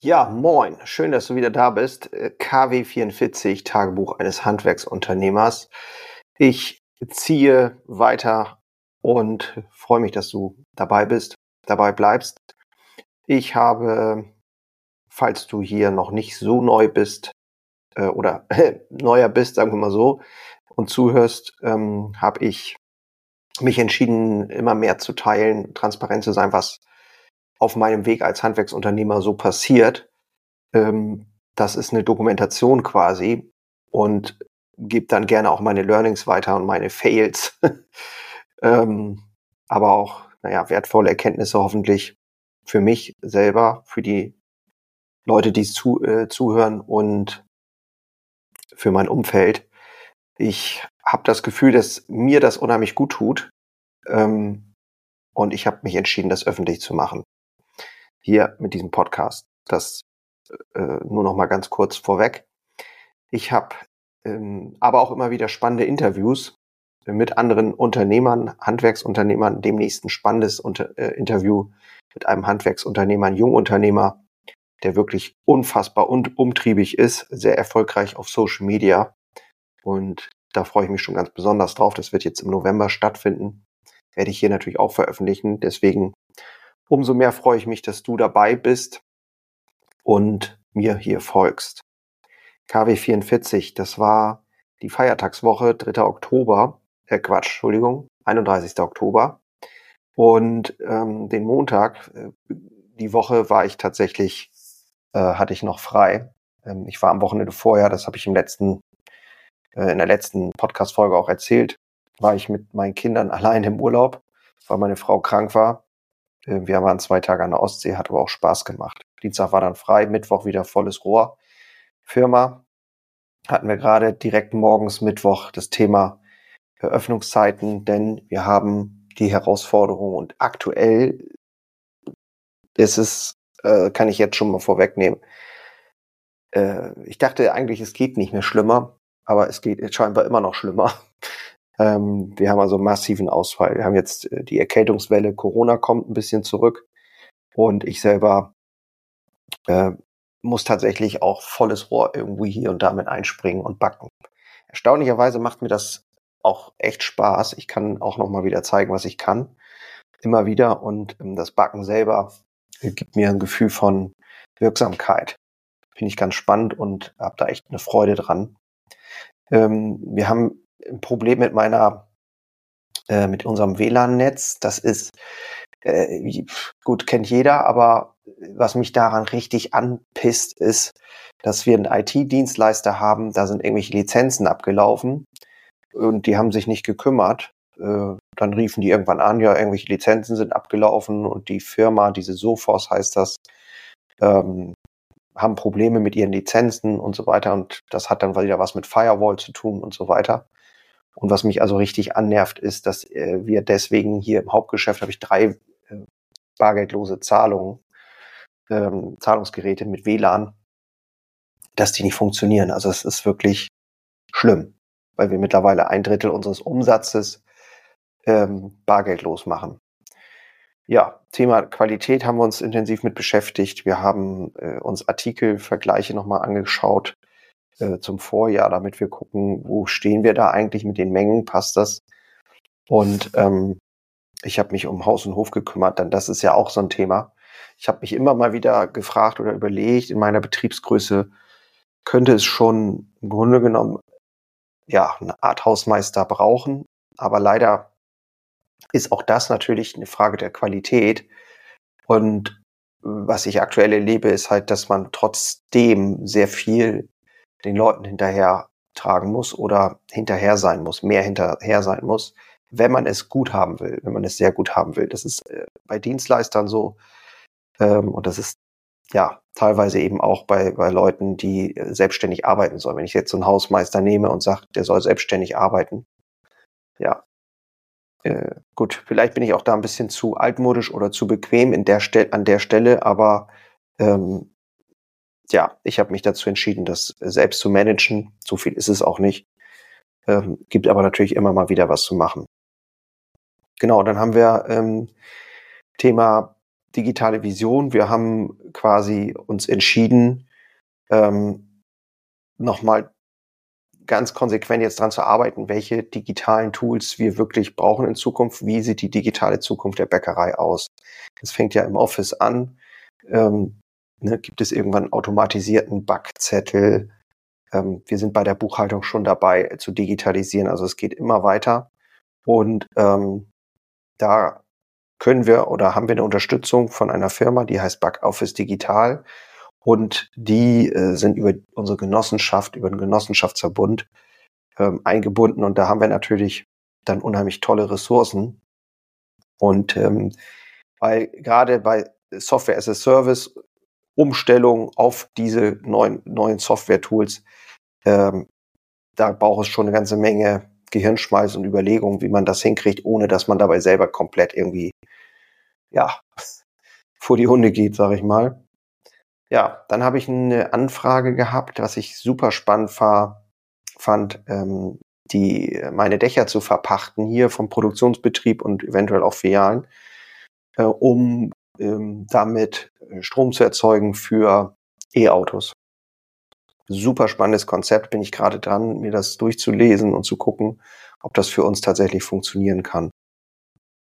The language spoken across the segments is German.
Ja, moin. Schön, dass du wieder da bist. Äh, KW44, Tagebuch eines Handwerksunternehmers. Ich ziehe weiter und freue mich, dass du dabei bist, dabei bleibst. Ich habe, falls du hier noch nicht so neu bist äh, oder äh, neuer bist, sagen wir mal so, und zuhörst, ähm, habe ich mich entschieden, immer mehr zu teilen, transparent zu sein, was auf meinem Weg als Handwerksunternehmer so passiert. Ähm, das ist eine Dokumentation quasi und gebe dann gerne auch meine Learnings weiter und meine Fails. ähm, aber auch, naja, wertvolle Erkenntnisse hoffentlich für mich selber, für die Leute, die zu, äh, zuhören und für mein Umfeld. Ich habe das Gefühl, dass mir das unheimlich gut tut. Ähm, und ich habe mich entschieden, das öffentlich zu machen hier mit diesem Podcast. Das äh, nur noch mal ganz kurz vorweg. Ich habe ähm, aber auch immer wieder spannende Interviews mit anderen Unternehmern, Handwerksunternehmern. Demnächst ein spannendes Unter äh, Interview mit einem Handwerksunternehmer, einem Jungunternehmer, der wirklich unfassbar und umtriebig ist, sehr erfolgreich auf Social Media. Und da freue ich mich schon ganz besonders drauf. Das wird jetzt im November stattfinden. Werde ich hier natürlich auch veröffentlichen. Deswegen Umso mehr freue ich mich, dass du dabei bist und mir hier folgst. KW 44, das war die Feiertagswoche, 3. Oktober, äh Quatsch, Entschuldigung, 31. Oktober. Und ähm, den Montag, äh, die Woche war ich tatsächlich, äh, hatte ich noch frei. Ähm, ich war am Wochenende vorher, das habe ich im letzten, äh, in der letzten Podcast-Folge auch erzählt, war ich mit meinen Kindern allein im Urlaub, weil meine Frau krank war. Wir waren zwei Tage an der Ostsee, hat aber auch Spaß gemacht. Dienstag war dann frei, Mittwoch wieder volles Rohr. Firma hatten wir gerade direkt morgens Mittwoch das Thema Eröffnungszeiten, denn wir haben die Herausforderung und aktuell ist es, äh, kann ich jetzt schon mal vorwegnehmen. Äh, ich dachte eigentlich, es geht nicht mehr schlimmer, aber es geht scheinbar immer noch schlimmer. Ähm, wir haben also massiven Ausfall. Wir haben jetzt äh, die Erkältungswelle, Corona kommt ein bisschen zurück und ich selber äh, muss tatsächlich auch volles Rohr irgendwie hier und da mit einspringen und backen. Erstaunlicherweise macht mir das auch echt Spaß. Ich kann auch noch mal wieder zeigen, was ich kann. Immer wieder und ähm, das Backen selber gibt mir ein Gefühl von Wirksamkeit. Finde ich ganz spannend und habe da echt eine Freude dran. Ähm, wir haben ein Problem mit meiner, äh, mit unserem WLAN-Netz. Das ist äh, gut, kennt jeder, aber was mich daran richtig anpisst, ist, dass wir einen IT-Dienstleister haben, da sind irgendwelche Lizenzen abgelaufen und die haben sich nicht gekümmert. Äh, dann riefen die irgendwann an, ja, irgendwelche Lizenzen sind abgelaufen und die Firma, diese Sophos heißt das, ähm, haben Probleme mit ihren Lizenzen und so weiter und das hat dann wieder was mit Firewall zu tun und so weiter. Und was mich also richtig annervt, ist, dass äh, wir deswegen hier im Hauptgeschäft habe ich drei äh, bargeldlose Zahlungen, ähm, Zahlungsgeräte mit WLAN, dass die nicht funktionieren. Also es ist wirklich schlimm, weil wir mittlerweile ein Drittel unseres Umsatzes ähm, bargeldlos machen. Ja, Thema Qualität haben wir uns intensiv mit beschäftigt. Wir haben äh, uns Artikelvergleiche nochmal angeschaut äh, zum Vorjahr, damit wir gucken, wo stehen wir da eigentlich mit den Mengen, passt das? Und ähm, ich habe mich um Haus und Hof gekümmert, denn das ist ja auch so ein Thema. Ich habe mich immer mal wieder gefragt oder überlegt, in meiner Betriebsgröße könnte es schon im Grunde genommen ja eine Art Hausmeister brauchen, aber leider ist auch das natürlich eine Frage der Qualität. Und was ich aktuell erlebe, ist halt, dass man trotzdem sehr viel den Leuten hinterher tragen muss oder hinterher sein muss, mehr hinterher sein muss, wenn man es gut haben will, wenn man es sehr gut haben will. Das ist äh, bei Dienstleistern so ähm, und das ist ja teilweise eben auch bei, bei Leuten, die äh, selbstständig arbeiten sollen. Wenn ich jetzt so einen Hausmeister nehme und sage, der soll selbstständig arbeiten, ja, äh, gut, vielleicht bin ich auch da ein bisschen zu altmodisch oder zu bequem in der Stelle, an der Stelle, aber ähm, ja, ich habe mich dazu entschieden, das selbst zu managen. So viel ist es auch nicht. Ähm, gibt aber natürlich immer mal wieder was zu machen. Genau, dann haben wir ähm, Thema digitale Vision. Wir haben quasi uns entschieden, ähm, nochmal ganz konsequent jetzt dran zu arbeiten, welche digitalen Tools wir wirklich brauchen in Zukunft. Wie sieht die digitale Zukunft der Bäckerei aus? Das fängt ja im Office an. Ähm, ne, gibt es irgendwann automatisierten Backzettel? Ähm, wir sind bei der Buchhaltung schon dabei zu digitalisieren. Also es geht immer weiter. Und ähm, da können wir oder haben wir eine Unterstützung von einer Firma, die heißt Backoffice Digital. Und die äh, sind über unsere Genossenschaft, über den Genossenschaftsverbund ähm, eingebunden. Und da haben wir natürlich dann unheimlich tolle Ressourcen. Und ähm, weil gerade bei Software as a Service Umstellung auf diese neuen, neuen Software-Tools, ähm, da braucht es schon eine ganze Menge Gehirnschmalz und Überlegungen, wie man das hinkriegt, ohne dass man dabei selber komplett irgendwie, ja, vor die Hunde geht, sag ich mal. Ja, dann habe ich eine Anfrage gehabt, was ich super spannend fand, ähm, die meine Dächer zu verpachten hier vom Produktionsbetrieb und eventuell auch Filialen, äh, um ähm, damit Strom zu erzeugen für E-Autos. Super spannendes Konzept, bin ich gerade dran, mir das durchzulesen und zu gucken, ob das für uns tatsächlich funktionieren kann.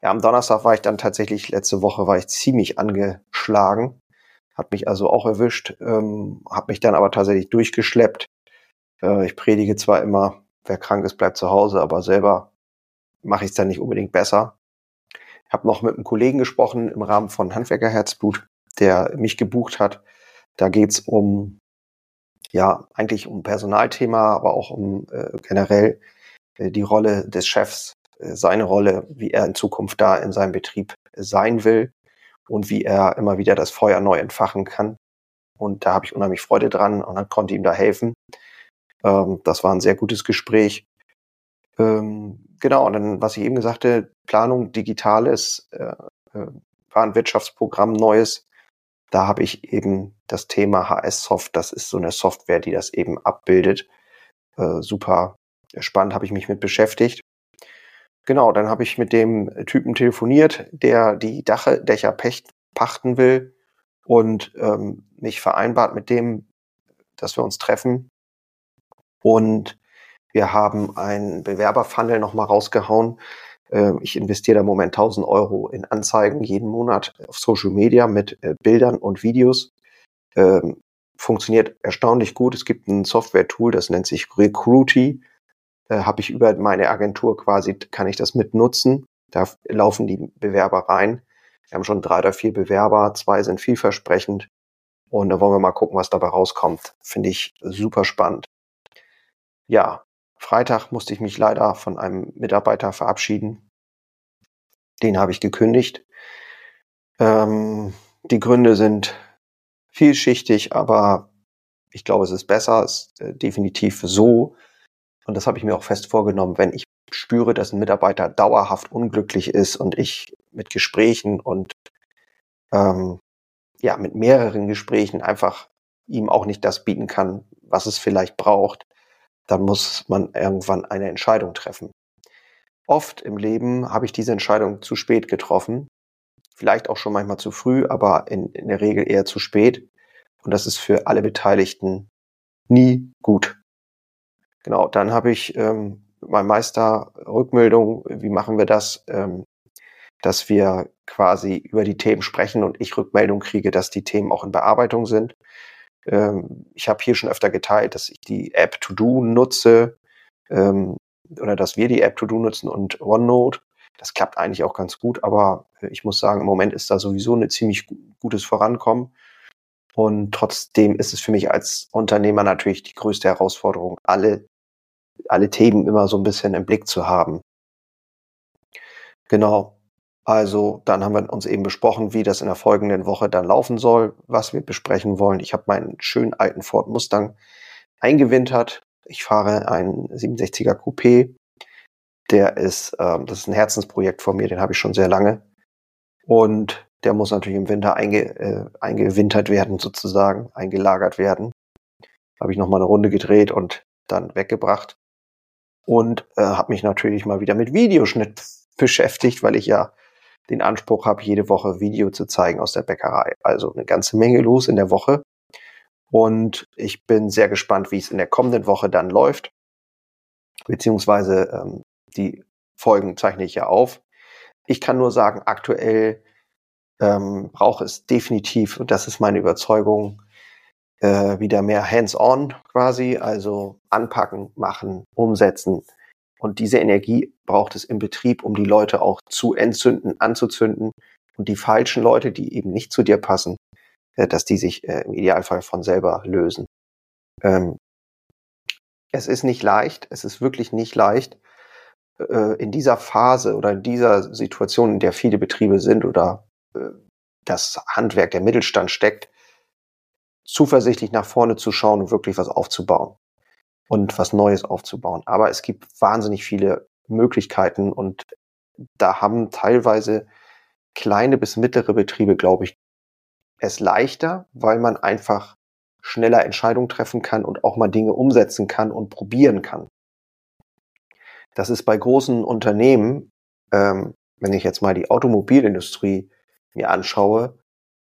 Ja, am Donnerstag war ich dann tatsächlich, letzte Woche war ich ziemlich angeschlagen, hat mich also auch erwischt, ähm, habe mich dann aber tatsächlich durchgeschleppt. Äh, ich predige zwar immer, wer krank ist, bleibt zu Hause, aber selber mache ich es dann nicht unbedingt besser. Habe noch mit einem Kollegen gesprochen im Rahmen von Handwerkerherzblut, der mich gebucht hat. Da geht's um ja, eigentlich um Personalthema, aber auch um äh, generell äh, die Rolle des Chefs, äh, seine Rolle, wie er in Zukunft da in seinem Betrieb sein will und wie er immer wieder das Feuer neu entfachen kann. Und da habe ich unheimlich Freude dran und dann konnte ihm da helfen. Ähm, das war ein sehr gutes Gespräch. Ähm, genau, und dann, was ich eben gesagt Planung Digitales, äh, äh, war ein Wirtschaftsprogramm Neues, da habe ich eben das Thema HS-Soft, das ist so eine Software, die das eben abbildet. Äh, super spannend, habe ich mich mit beschäftigt. Genau, dann habe ich mit dem Typen telefoniert, der die Dache, Dächer pecht, pachten will und ähm, mich vereinbart mit dem, dass wir uns treffen. Und wir haben ein Bewerberfunnel nochmal rausgehauen, ähm, ich investiere da im Moment 1000 Euro in Anzeigen jeden Monat auf Social Media mit äh, Bildern und Videos. Ähm, funktioniert erstaunlich gut. Es gibt ein Software-Tool, das nennt sich Recruity. Da habe ich über meine Agentur quasi, kann ich das mitnutzen. Da laufen die Bewerber rein. Wir haben schon drei oder vier Bewerber, zwei sind vielversprechend. Und da wollen wir mal gucken, was dabei rauskommt. Finde ich super spannend. Ja, Freitag musste ich mich leider von einem Mitarbeiter verabschieden. Den habe ich gekündigt. Ähm, die Gründe sind vielschichtig, aber ich glaube, es ist besser, es ist äh, definitiv so. Und das habe ich mir auch fest vorgenommen, wenn ich spüre, dass ein Mitarbeiter dauerhaft unglücklich ist und ich mit Gesprächen und ähm, ja, mit mehreren Gesprächen einfach ihm auch nicht das bieten kann, was es vielleicht braucht, dann muss man irgendwann eine Entscheidung treffen. Oft im Leben habe ich diese Entscheidung zu spät getroffen, vielleicht auch schon manchmal zu früh, aber in, in der Regel eher zu spät. Und das ist für alle Beteiligten nie gut. Genau, dann habe ich ähm, mein Meister Rückmeldung, wie machen wir das, ähm, dass wir quasi über die Themen sprechen und ich Rückmeldung kriege, dass die Themen auch in Bearbeitung sind. Ähm, ich habe hier schon öfter geteilt, dass ich die App To Do nutze ähm, oder dass wir die App To Do nutzen und OneNote. Das klappt eigentlich auch ganz gut, aber ich muss sagen, im Moment ist da sowieso ein ziemlich gutes Vorankommen. Und trotzdem ist es für mich als Unternehmer natürlich die größte Herausforderung, alle, alle Themen immer so ein bisschen im Blick zu haben. Genau. Also dann haben wir uns eben besprochen, wie das in der folgenden Woche dann laufen soll, was wir besprechen wollen. Ich habe meinen schönen alten Ford Mustang eingewintert. Ich fahre einen 67er Coupé. Der ist, ähm, das ist ein Herzensprojekt von mir, den habe ich schon sehr lange. Und der muss natürlich im Winter einge, äh, eingewintert werden, sozusagen, eingelagert werden. Habe ich nochmal eine Runde gedreht und dann weggebracht. Und äh, habe mich natürlich mal wieder mit Videoschnitt beschäftigt, weil ich ja den Anspruch habe, jede Woche Video zu zeigen aus der Bäckerei. Also eine ganze Menge los in der Woche. Und ich bin sehr gespannt, wie es in der kommenden Woche dann läuft. Beziehungsweise ähm, die Folgen zeichne ich ja auf. Ich kann nur sagen, aktuell ähm, braucht es definitiv, und das ist meine Überzeugung, äh, wieder mehr hands-on quasi, also anpacken, machen, umsetzen. Und diese Energie braucht es im Betrieb, um die Leute auch zu entzünden, anzuzünden und die falschen Leute, die eben nicht zu dir passen, äh, dass die sich äh, im Idealfall von selber lösen. Ähm, es ist nicht leicht, es ist wirklich nicht leicht, äh, in dieser Phase oder in dieser Situation, in der viele Betriebe sind oder das Handwerk, der Mittelstand steckt, zuversichtlich nach vorne zu schauen und wirklich was aufzubauen und was Neues aufzubauen. Aber es gibt wahnsinnig viele Möglichkeiten und da haben teilweise kleine bis mittlere Betriebe, glaube ich, es leichter, weil man einfach schneller Entscheidungen treffen kann und auch mal Dinge umsetzen kann und probieren kann. Das ist bei großen Unternehmen, ähm, wenn ich jetzt mal die Automobilindustrie mir anschaue,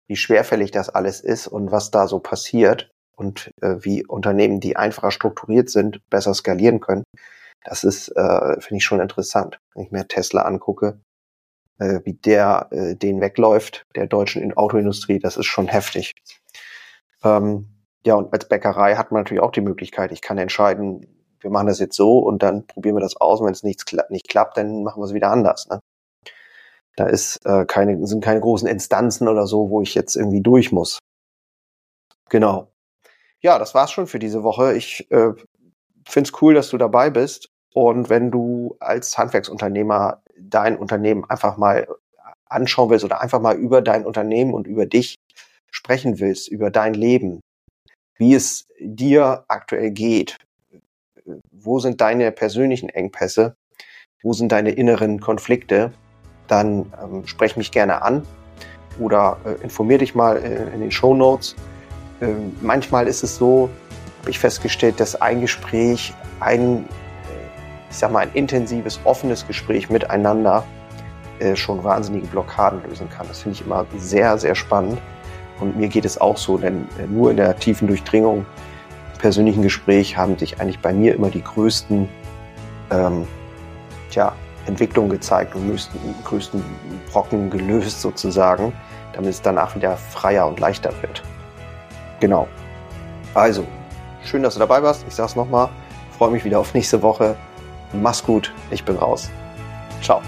wie schwerfällig das alles ist und was da so passiert und äh, wie Unternehmen, die einfacher strukturiert sind, besser skalieren können. Das ist, äh, finde ich schon interessant, wenn ich mir Tesla angucke, äh, wie der äh, den wegläuft, der deutschen Autoindustrie, das ist schon heftig. Ähm, ja, und als Bäckerei hat man natürlich auch die Möglichkeit, ich kann entscheiden, wir machen das jetzt so und dann probieren wir das aus. Und wenn es nichts nicht klappt, dann machen wir es wieder anders. Ne? Da ist äh, keine, sind keine großen Instanzen oder so, wo ich jetzt irgendwie durch muss. Genau. Ja, das war's schon für diese Woche. Ich äh, finde es cool, dass du dabei bist. Und wenn du als Handwerksunternehmer dein Unternehmen einfach mal anschauen willst oder einfach mal über dein Unternehmen und über dich sprechen willst, über dein Leben, wie es dir aktuell geht, wo sind deine persönlichen Engpässe, wo sind deine inneren Konflikte, dann ähm, sprech mich gerne an oder äh, informier dich mal äh, in den Show Notes. Ähm, manchmal ist es so, habe ich festgestellt, dass ein Gespräch, ein, äh, ich sag mal, ein intensives, offenes Gespräch miteinander äh, schon wahnsinnige Blockaden lösen kann. Das finde ich immer sehr, sehr spannend. Und mir geht es auch so, denn äh, nur in der tiefen Durchdringung persönlichen Gespräch haben sich eigentlich bei mir immer die größten ähm, tja, Entwicklungen gezeigt und größten, größten Brocken gelöst sozusagen, damit es danach wieder freier und leichter wird. Genau. Also, schön, dass du dabei warst. Ich sag's nochmal. Freue mich wieder auf nächste Woche. Mach's gut. Ich bin raus. Ciao.